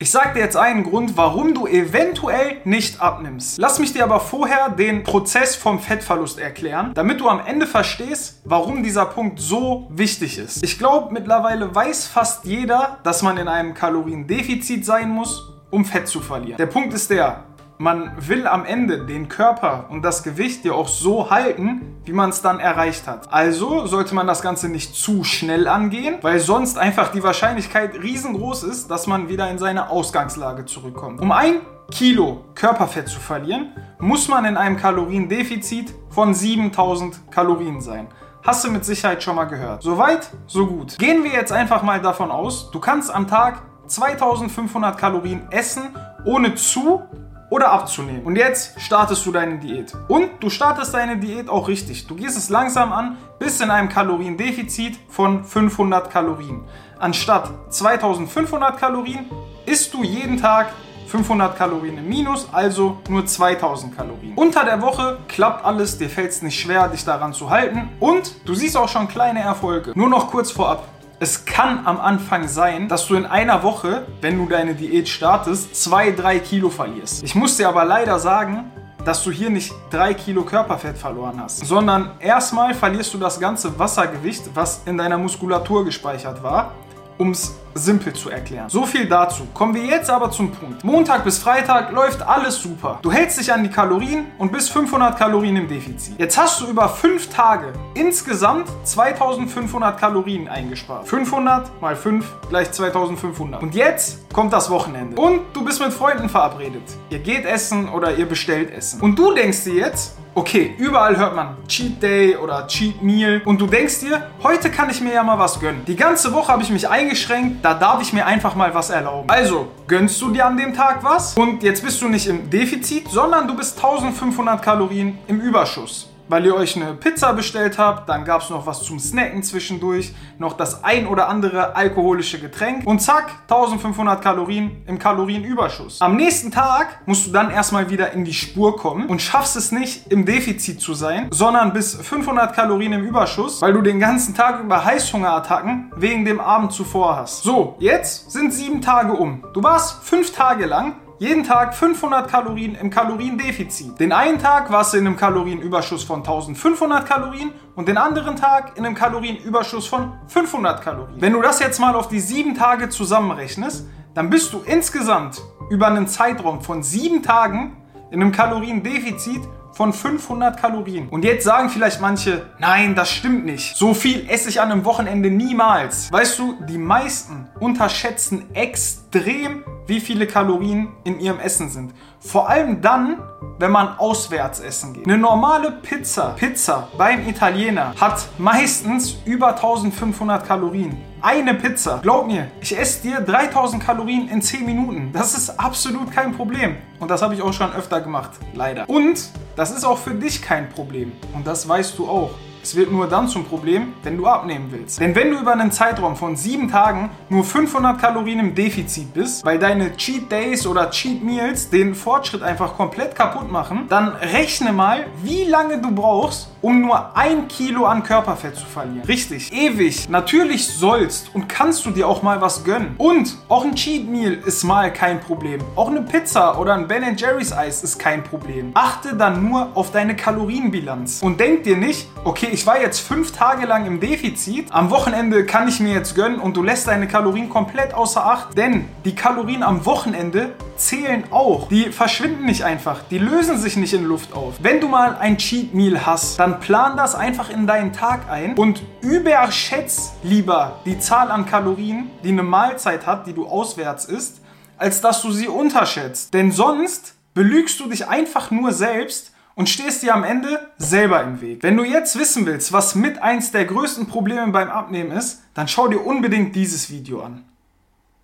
Ich sag dir jetzt einen Grund, warum du eventuell nicht abnimmst. Lass mich dir aber vorher den Prozess vom Fettverlust erklären, damit du am Ende verstehst, warum dieser Punkt so wichtig ist. Ich glaube, mittlerweile weiß fast jeder, dass man in einem Kaloriendefizit sein muss, um Fett zu verlieren. Der Punkt ist der, man will am Ende den Körper und das Gewicht ja auch so halten, wie man es dann erreicht hat. Also sollte man das Ganze nicht zu schnell angehen, weil sonst einfach die Wahrscheinlichkeit riesengroß ist, dass man wieder in seine Ausgangslage zurückkommt. Um ein Kilo Körperfett zu verlieren, muss man in einem Kaloriendefizit von 7000 Kalorien sein. Hast du mit Sicherheit schon mal gehört. Soweit, so gut. Gehen wir jetzt einfach mal davon aus, du kannst am Tag 2500 Kalorien essen, ohne zu oder abzunehmen. Und jetzt startest du deine Diät. Und du startest deine Diät auch richtig. Du gehst es langsam an, bis in einem Kaloriendefizit von 500 Kalorien. Anstatt 2500 Kalorien isst du jeden Tag 500 Kalorien im Minus, also nur 2000 Kalorien. Unter der Woche klappt alles, dir fällt es nicht schwer, dich daran zu halten und du siehst auch schon kleine Erfolge. Nur noch kurz vorab. Es kann am Anfang sein, dass du in einer Woche, wenn du deine Diät startest, 2-3 Kilo verlierst. Ich muss dir aber leider sagen, dass du hier nicht 3 Kilo Körperfett verloren hast, sondern erstmal verlierst du das ganze Wassergewicht, was in deiner Muskulatur gespeichert war, um es simpel zu erklären. So viel dazu. Kommen wir jetzt aber zum Punkt. Montag bis Freitag läuft alles super. Du hältst dich an die Kalorien und bist 500 Kalorien im Defizit. Jetzt hast du über 5 Tage insgesamt 2500 Kalorien eingespart. 500 mal 5 gleich 2500. Und jetzt kommt das Wochenende. Und du bist mit Freunden verabredet. Ihr geht essen oder ihr bestellt Essen. Und du denkst dir jetzt, Okay, überall hört man Cheat Day oder Cheat Meal und du denkst dir, heute kann ich mir ja mal was gönnen. Die ganze Woche habe ich mich eingeschränkt, da darf ich mir einfach mal was erlauben. Also, gönnst du dir an dem Tag was und jetzt bist du nicht im Defizit, sondern du bist 1500 Kalorien im Überschuss weil ihr euch eine Pizza bestellt habt, dann gab es noch was zum Snacken zwischendurch, noch das ein oder andere alkoholische Getränk und zack, 1500 Kalorien im Kalorienüberschuss. Am nächsten Tag musst du dann erstmal wieder in die Spur kommen und schaffst es nicht im Defizit zu sein, sondern bis 500 Kalorien im Überschuss, weil du den ganzen Tag über Heißhungerattacken wegen dem Abend zuvor hast. So, jetzt sind sieben Tage um. Du warst fünf Tage lang jeden Tag 500 Kalorien im Kaloriendefizit. Den einen Tag warst du in einem Kalorienüberschuss von 1500 Kalorien und den anderen Tag in einem Kalorienüberschuss von 500 Kalorien. Wenn du das jetzt mal auf die sieben Tage zusammenrechnest, dann bist du insgesamt über einen Zeitraum von sieben Tagen in einem Kaloriendefizit von 500 Kalorien. Und jetzt sagen vielleicht manche, nein, das stimmt nicht. So viel esse ich an einem Wochenende niemals. Weißt du, die meisten unterschätzen extrem, wie viele Kalorien in ihrem Essen sind. Vor allem dann, wenn man auswärts essen geht. Eine normale Pizza, Pizza beim Italiener hat meistens über 1500 Kalorien. Eine Pizza. Glaub mir, ich esse dir 3000 Kalorien in 10 Minuten. Das ist absolut kein Problem. Und das habe ich auch schon öfter gemacht, leider. Und das ist auch für dich kein Problem. Und das weißt du auch. Es wird nur dann zum Problem, wenn du abnehmen willst. Denn wenn du über einen Zeitraum von sieben Tagen nur 500 Kalorien im Defizit bist, weil deine Cheat Days oder Cheat Meals den Fortschritt einfach komplett kaputt machen, dann rechne mal, wie lange du brauchst, um nur ein Kilo an Körperfett zu verlieren. Richtig, ewig. Natürlich sollst und kannst du dir auch mal was gönnen. Und auch ein Cheat Meal ist mal kein Problem. Auch eine Pizza oder ein Ben Jerry's Eis ist kein Problem. Achte dann nur auf deine Kalorienbilanz und denk dir nicht, okay, ich war jetzt fünf Tage lang im Defizit, am Wochenende kann ich mir jetzt gönnen und du lässt deine Kalorien komplett außer Acht, denn die Kalorien am Wochenende zählen auch. Die verschwinden nicht einfach, die lösen sich nicht in Luft auf. Wenn du mal ein Cheat Meal hast, dann plan das einfach in deinen Tag ein und überschätz lieber die Zahl an Kalorien, die eine Mahlzeit hat, die du auswärts isst, als dass du sie unterschätzt. Denn sonst belügst du dich einfach nur selbst und stehst dir am Ende selber im Weg. Wenn du jetzt wissen willst, was mit eins der größten Probleme beim Abnehmen ist, dann schau dir unbedingt dieses Video an.